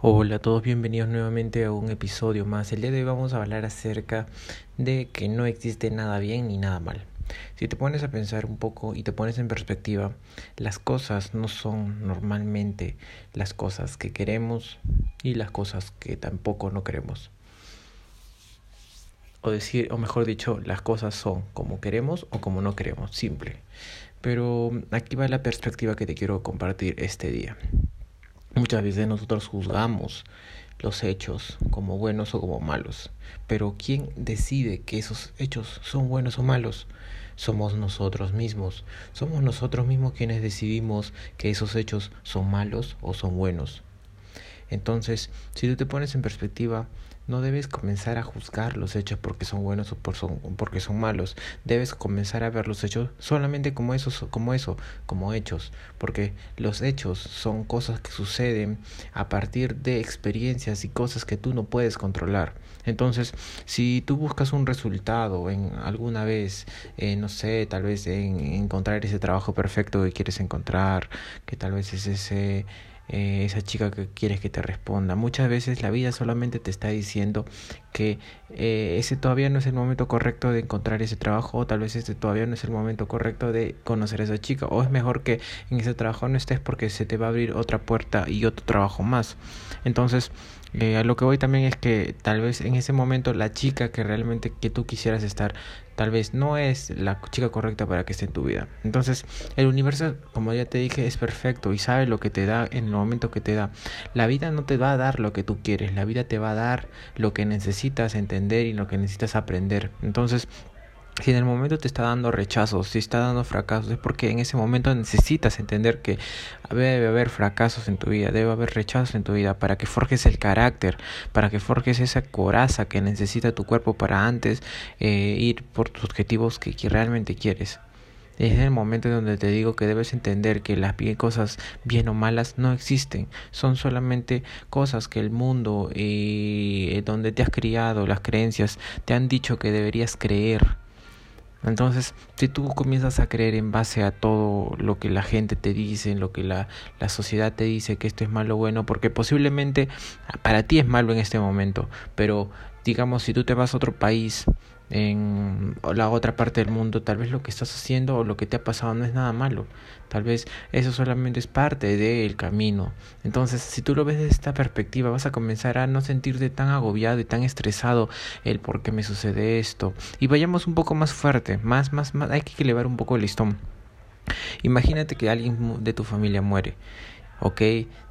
Hola a todos, bienvenidos nuevamente a un episodio más. El día de hoy vamos a hablar acerca de que no existe nada bien ni nada mal. Si te pones a pensar un poco y te pones en perspectiva, las cosas no son normalmente las cosas que queremos y las cosas que tampoco no queremos. O decir, o mejor dicho, las cosas son como queremos o como no queremos, simple. Pero aquí va la perspectiva que te quiero compartir este día. Muchas veces nosotros juzgamos los hechos como buenos o como malos, pero ¿quién decide que esos hechos son buenos o malos? Somos nosotros mismos. Somos nosotros mismos quienes decidimos que esos hechos son malos o son buenos. Entonces, si tú te pones en perspectiva, no debes comenzar a juzgar los hechos porque son buenos o por son, porque son malos. Debes comenzar a ver los hechos solamente como como eso, como hechos, porque los hechos son cosas que suceden a partir de experiencias y cosas que tú no puedes controlar. Entonces, si tú buscas un resultado en alguna vez, eh, no sé, tal vez en encontrar ese trabajo perfecto que quieres encontrar, que tal vez es ese eh, esa chica que quieres que te responda. Muchas veces la vida solamente te está diciendo que eh, ese todavía no es el momento correcto de encontrar ese trabajo o tal vez ese todavía no es el momento correcto de conocer a esa chica o es mejor que en ese trabajo no estés porque se te va a abrir otra puerta y otro trabajo más. Entonces, eh, a lo que voy también es que tal vez en ese momento la chica que realmente que tú quisieras estar, tal vez no es la chica correcta para que esté en tu vida. Entonces, el universo, como ya te dije, es perfecto y sabe lo que te da en el momento que te da. La vida no te va a dar lo que tú quieres, la vida te va a dar lo que necesitas entender y lo que necesitas aprender. Entonces, si en el momento te está dando rechazos, si está dando fracasos, es porque en ese momento necesitas entender que debe haber fracasos en tu vida, debe haber rechazos en tu vida para que forjes el carácter, para que forjes esa coraza que necesita tu cuerpo para antes eh, ir por tus objetivos que, realmente quieres. Es el momento en donde te digo que debes entender que las cosas bien o malas no existen, son solamente cosas que el mundo y eh, donde te has criado, las creencias, te han dicho que deberías creer entonces, si tú comienzas a creer en base a todo lo que la gente te dice, en lo que la, la sociedad te dice que esto es malo o bueno, porque posiblemente para ti es malo en este momento, pero digamos, si tú te vas a otro país, en la otra parte del mundo, tal vez lo que estás haciendo o lo que te ha pasado no es nada malo. Tal vez eso solamente es parte del camino. Entonces, si tú lo ves desde esta perspectiva, vas a comenzar a no sentirte tan agobiado y tan estresado el por qué me sucede esto. Y vayamos un poco más fuerte, más, más, más, hay que elevar un poco el listón. Imagínate que alguien de tu familia muere ok,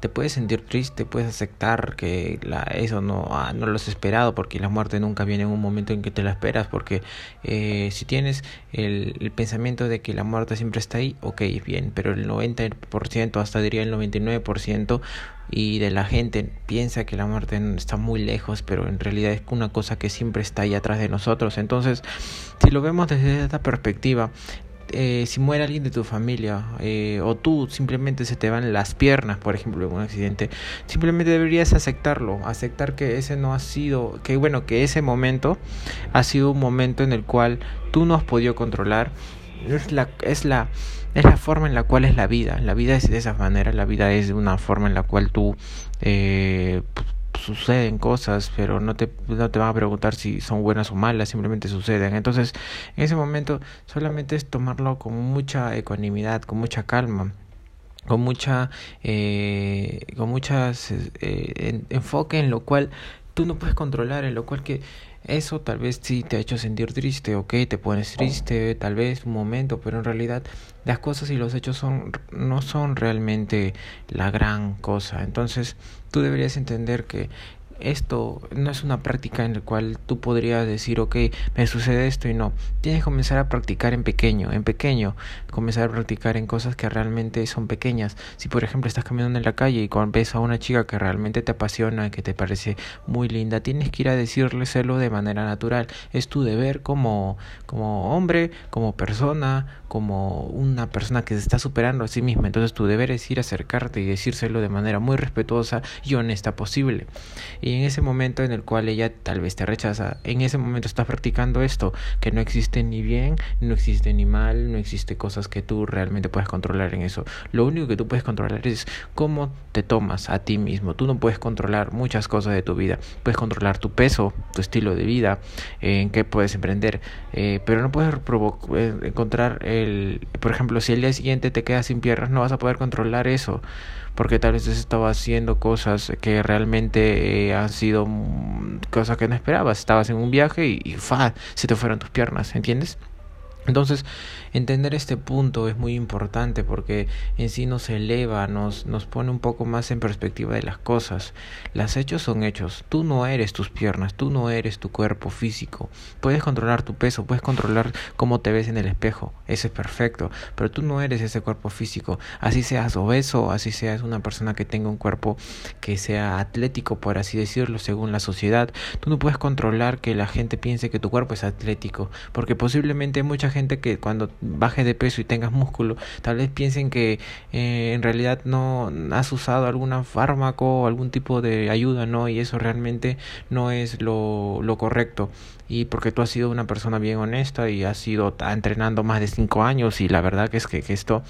te puedes sentir triste, puedes aceptar que la, eso no, ah, no lo has esperado, porque la muerte nunca viene en un momento en que te la esperas, porque eh, si tienes el, el, pensamiento de que la muerte siempre está ahí, ok, bien, pero el 90%, hasta diría el 99%, y de la gente piensa que la muerte está muy lejos, pero en realidad es una cosa que siempre está ahí atrás de nosotros. Entonces, si lo vemos desde esta perspectiva, eh, si muere alguien de tu familia eh, o tú simplemente se te van las piernas, por ejemplo, en un accidente, simplemente deberías aceptarlo, aceptar que ese no ha sido, que bueno, que ese momento ha sido un momento en el cual tú no has podido controlar. Es la, es la, es la forma en la cual es la vida. La vida es de esa manera, la vida es una forma en la cual tú eh, suceden cosas, pero no te, no te van a preguntar si son buenas o malas, simplemente suceden. Entonces, en ese momento solamente es tomarlo con mucha ecuanimidad, con mucha calma con mucha eh, con muchas eh, enfoque en lo cual tú no puedes controlar en lo cual que eso tal vez sí te ha hecho sentir triste, ok, te pones triste, tal vez un momento, pero en realidad las cosas y los hechos son, no son realmente la gran cosa. Entonces tú deberías entender que esto no es una práctica en la cual tú podrías decir, ok, me sucede esto y no. Tienes que comenzar a practicar en pequeño, en pequeño, comenzar a practicar en cosas que realmente son pequeñas. Si por ejemplo estás caminando en la calle y ves a una chica que realmente te apasiona, que te parece muy linda, tienes que ir a decirleselo de manera natural. Es tu deber como, como hombre, como persona, como una persona que se está superando a sí misma. Entonces tu deber es ir a acercarte y decírselo de manera muy respetuosa y honesta posible. Y en ese momento en el cual ella tal vez te rechaza, en ese momento estás practicando esto, que no existe ni bien, no existe ni mal, no existe cosas que tú realmente puedes controlar en eso. Lo único que tú puedes controlar es cómo te tomas a ti mismo. Tú no puedes controlar muchas cosas de tu vida. Puedes controlar tu peso, tu estilo de vida, en qué puedes emprender, eh, pero no puedes eh, encontrar el, por ejemplo, si el día siguiente te quedas sin piernas, no vas a poder controlar eso porque tal vez estaba haciendo cosas que realmente eh, han sido mm, cosas que no esperabas. Estabas en un viaje y, y fa, se te fueron tus piernas, ¿entiendes? Entonces, entender este punto es muy importante porque en sí nos eleva, nos, nos pone un poco más en perspectiva de las cosas. Las hechos son hechos. Tú no eres tus piernas, tú no eres tu cuerpo físico. Puedes controlar tu peso, puedes controlar cómo te ves en el espejo. Eso es perfecto. Pero tú no eres ese cuerpo físico. Así seas obeso, así seas una persona que tenga un cuerpo que sea atlético, por así decirlo, según la sociedad. Tú no puedes controlar que la gente piense que tu cuerpo es atlético. Porque posiblemente mucha gente que cuando bajes de peso y tengas músculo, tal vez piensen que eh, en realidad no has usado algún fármaco o algún tipo de ayuda, ¿no? Y eso realmente no es lo, lo correcto. Y porque tú has sido una persona bien honesta y has sido entrenando más de cinco años y la verdad que es que esto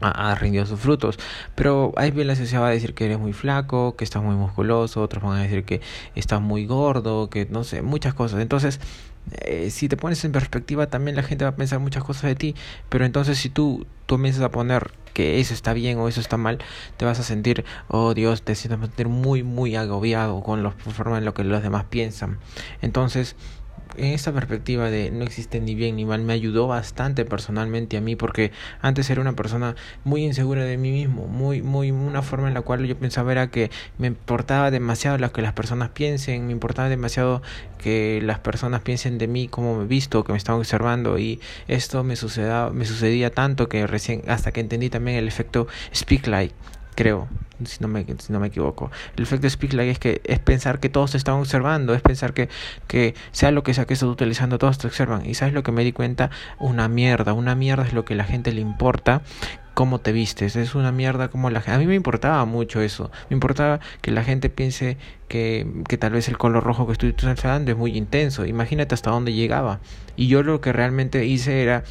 ha, rendido sus frutos. Pero hay la sociedad va a decir que eres muy flaco, que estás muy musculoso, otros van a decir que estás muy gordo, que no sé, muchas cosas. Entonces, eh, si te pones en perspectiva también la gente va a pensar muchas cosas de ti, pero entonces si tú, comienzas a poner que eso está bien o eso está mal, te vas a sentir, oh Dios, te sientes muy, muy agobiado con la forma en lo que los demás piensan. Entonces, en esta perspectiva de no existe ni bien ni mal me ayudó bastante personalmente a mí porque antes era una persona muy insegura de mí mismo, muy muy una forma en la cual yo pensaba era que me importaba demasiado lo que las personas piensen, me importaba demasiado que las personas piensen de mí como me he visto, que me están observando y esto me sucedía me sucedía tanto que recién hasta que entendí también el efecto speak like creo, si no me, si no me equivoco. El efecto speak es que es pensar que todos te están observando, es pensar que, que sea lo que sea que estás utilizando, todos te observan. Y sabes lo que me di cuenta, una mierda, una mierda es lo que a la gente le importa cómo te vistes, es una mierda como la gente. A mí me importaba mucho eso, me importaba que la gente piense que, que tal vez el color rojo que estoy utilizando es muy intenso, imagínate hasta dónde llegaba. Y yo lo que realmente hice era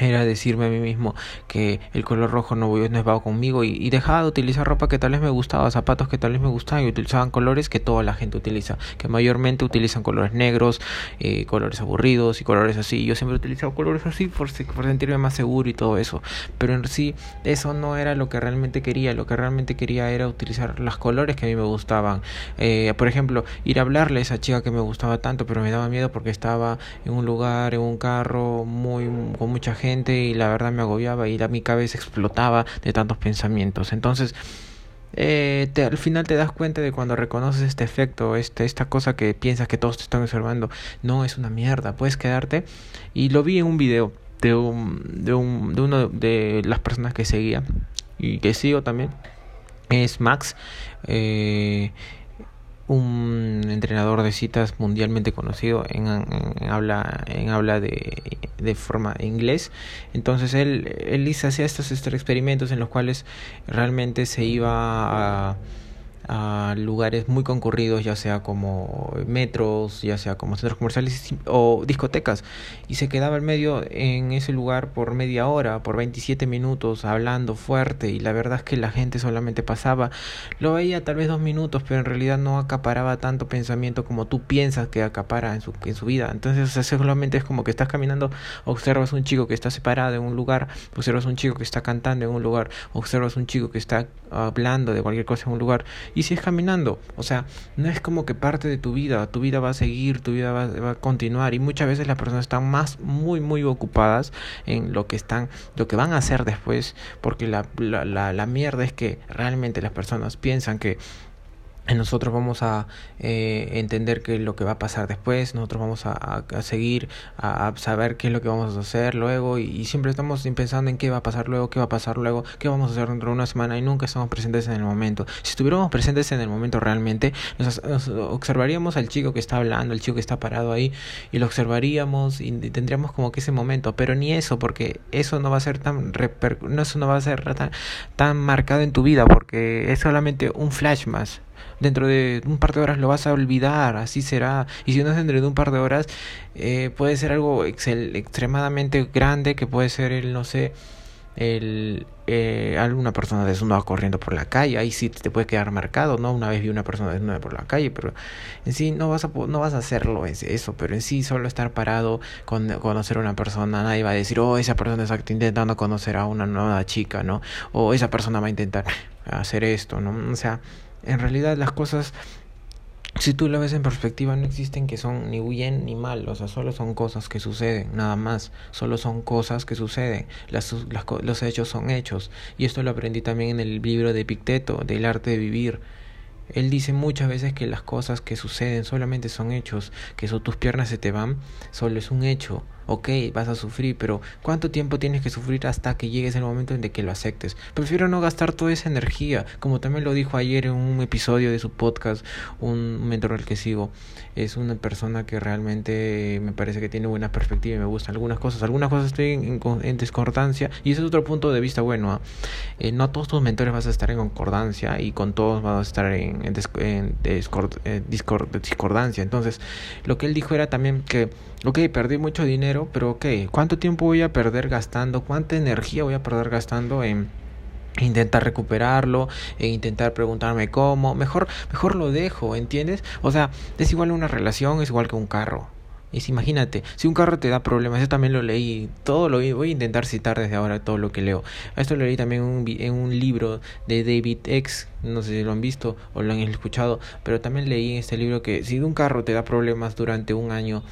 era decirme a mí mismo que el color rojo no, no va conmigo y, y, dejaba de utilizar ropa que tal vez me gustaba, zapatos que tal vez me gustaban y utilizaban colores que toda la gente utiliza, que mayormente utilizan colores negros, eh, colores aburridos y colores así. Yo siempre he utilizado colores así por, por sentirme más seguro y todo eso, pero en sí eso no era lo que realmente quería, lo que realmente quería era utilizar los colores que a mí me gustaban. Eh, por ejemplo, ir a hablarle a esa chica que me gustaba tanto, pero me daba miedo porque estaba en un lugar, en un carro muy con mucha gente y la verdad me agobiaba y la, mi cabeza explotaba de tantos pensamientos. Entonces, eh, te, al final te das cuenta de cuando reconoces este efecto, este, esta cosa que piensas que todos te están observando, no es una mierda, puedes quedarte. Y lo vi en un video de, un, de, un, de uno de las personas que seguía y que sigo también, es Max. Eh, un entrenador de citas mundialmente conocido en, habla en habla de, de forma inglés. Entonces él él hacía estos, estos experimentos en los cuales realmente se iba a a lugares muy concurridos, ya sea como metros, ya sea como centros comerciales o discotecas, y se quedaba en medio en ese lugar por media hora, por 27 minutos, hablando fuerte, y la verdad es que la gente solamente pasaba, lo veía tal vez dos minutos, pero en realidad no acaparaba tanto pensamiento como tú piensas que acapara en su, en su vida. Entonces, o solamente es como que estás caminando, observas un chico que está separado en un lugar, observas un chico que está cantando en un lugar, observas un chico que está hablando de cualquier cosa en un lugar, y sigues caminando. O sea, no es como que parte de tu vida, tu vida va a seguir, tu vida va, a continuar y muchas veces las personas están más muy muy ocupadas en lo que están, lo que van a hacer después, porque la, la, la mierda es que realmente las personas piensan que nosotros vamos a eh, entender qué es lo que va a pasar después, nosotros vamos a, seguir, a, saber qué es lo que vamos a hacer luego y, siempre estamos pensando en qué va a pasar luego, qué va a pasar luego, qué vamos a hacer dentro de una semana y nunca estamos presentes en el momento. Si estuviéramos presentes en el momento realmente, nos, observaríamos al chico que está hablando, al chico que está parado ahí y lo observaríamos y tendríamos como que ese momento, pero ni eso, porque eso no va a ser tan, no, eso no va a ser tan, tan marcado en tu vida, porque es solamente un flash más Dentro de un par de horas lo vas a olvidar, así será. Y si no es dentro de un par de horas, eh, puede ser algo extremadamente grande, que puede ser el, no sé, el, eh, alguna persona desnuda corriendo por la calle, ahí sí te puede quedar marcado, ¿no? Una vez vi una persona desnuda por la calle, pero en sí no vas a, no vas a hacerlo eso, pero en sí solo estar parado con conocer a una persona, nadie va a decir, oh, esa persona está intentando conocer a una nueva chica, ¿no? O esa persona va a intentar hacer esto, ¿no? O sea, en realidad las cosas si tú lo ves en perspectiva, no existen que son ni bien ni mal, o sea, solo son cosas que suceden, nada más, solo son cosas que suceden, las, las, los hechos son hechos, y esto lo aprendí también en el libro de Picteto, del arte de vivir, él dice muchas veces que las cosas que suceden solamente son hechos, que eso tus piernas se te van, solo es un hecho. Ok, vas a sufrir, pero ¿cuánto tiempo tienes que sufrir hasta que llegues el momento en que lo aceptes? Prefiero no gastar toda esa energía, como también lo dijo ayer en un episodio de su podcast, un mentor al que sigo. Es una persona que realmente me parece que tiene buena perspectiva y me gusta algunas cosas. Algunas cosas estoy en, discordancia y ese es otro punto de vista bueno. ¿ah? Eh, no todos tus mentores vas a estar en concordancia y con todos vas a estar en, en, eh, discordancia. Entonces, lo que él dijo era también que, ok, perdí mucho dinero, pero ok, ¿cuánto tiempo voy a perder gastando? ¿Cuánta energía voy a perder gastando en intentar recuperarlo e intentar preguntarme cómo mejor mejor lo dejo entiendes o sea es igual una relación es igual que un carro es, imagínate, si un carro te da problemas, yo también lo leí, todo lo voy a intentar citar desde ahora todo lo que leo. Esto lo leí también un, en un libro de David X, no sé si lo han visto o lo han escuchado, pero también leí en este libro que si un carro te da problemas durante un año,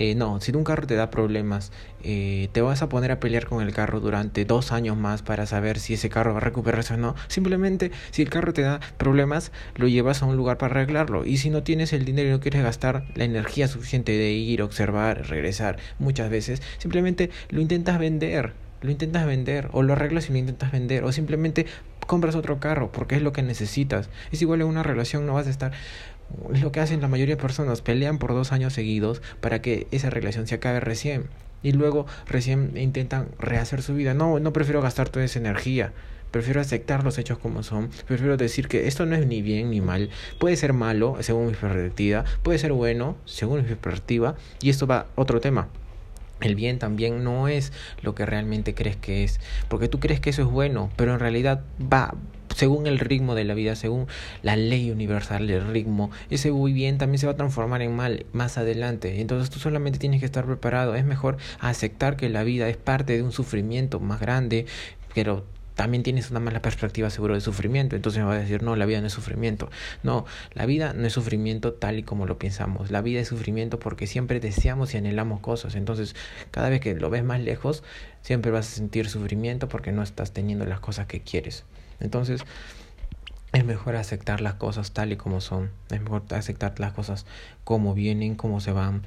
eh, no, si un carro te da problemas, eh, te vas a poner a pelear con el carro durante dos años más para saber si ese carro va a recuperarse o no. Simplemente, si el carro te da problemas, lo llevas a un lugar para arreglarlo. Y si no tienes el dinero y no quieres gastar la energía suficiente de ir, observar, regresar muchas veces, simplemente lo intentas vender. Lo intentas vender, o lo arreglas y lo intentas vender, o simplemente compras otro carro porque es lo que necesitas. Es igual en una relación, no vas a estar es lo que hacen la mayoría de personas, pelean por dos años seguidos para que esa relación se acabe recién. Y luego recién intentan rehacer su vida. No, no prefiero gastar toda esa energía. Prefiero aceptar los hechos como son. Prefiero decir que esto no es ni bien ni mal. Puede ser malo, según mi perspectiva. Puede ser bueno, según mi perspectiva. Y esto va a otro tema. El bien también no es lo que realmente crees que es. Porque tú crees que eso es bueno, pero en realidad va según el ritmo de la vida, según la ley universal del ritmo, ese muy bien también se va a transformar en mal más adelante. Entonces tú solamente tienes que estar preparado. Es mejor aceptar que la vida es parte de un sufrimiento más grande, pero también tienes una mala perspectiva seguro de sufrimiento. Entonces me va a decir, no, la vida no es sufrimiento. No, la vida no es sufrimiento tal y como lo pensamos. La vida es sufrimiento porque siempre deseamos y anhelamos cosas. Entonces, cada vez que lo ves más lejos, siempre vas a sentir sufrimiento porque no estás teniendo las cosas que quieres. Entonces, es mejor aceptar las cosas tal y como son. Es mejor aceptar las cosas como vienen, cómo se van,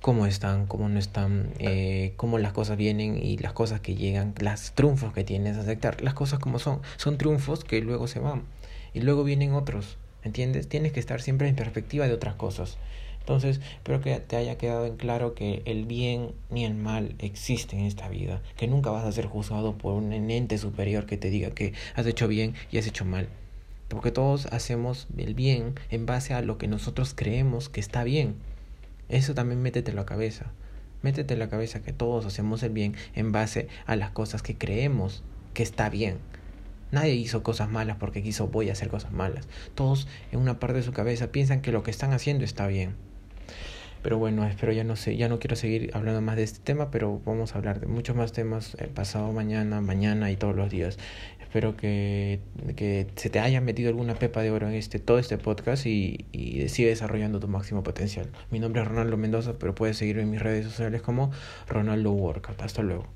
cómo están, cómo no están, eh, cómo las cosas vienen y las cosas que llegan, las triunfos que tienes. Aceptar las cosas como son. Son triunfos que luego se van. Y luego vienen otros. ¿Entiendes? Tienes que estar siempre en perspectiva de otras cosas. Entonces, espero que te haya quedado en claro que el bien ni el mal existen en esta vida, que nunca vas a ser juzgado por un ente superior que te diga que has hecho bien y has hecho mal. Porque todos hacemos el bien en base a lo que nosotros creemos que está bien. Eso también métetelo a la cabeza. Métete en la cabeza que todos hacemos el bien en base a las cosas que creemos que está bien. Nadie hizo cosas malas porque quiso voy a hacer cosas malas. Todos en una parte de su cabeza piensan que lo que están haciendo está bien. Pero bueno, espero ya no sé, ya no quiero seguir hablando más de este tema, pero vamos a hablar de muchos más temas pasado mañana, mañana y todos los días. Espero que, que se te haya metido alguna pepa de oro en este, todo este podcast y, y sigue desarrollando tu máximo potencial. Mi nombre es Ronaldo Mendoza, pero puedes seguirme en mis redes sociales como Ronaldo Workout. Hasta luego.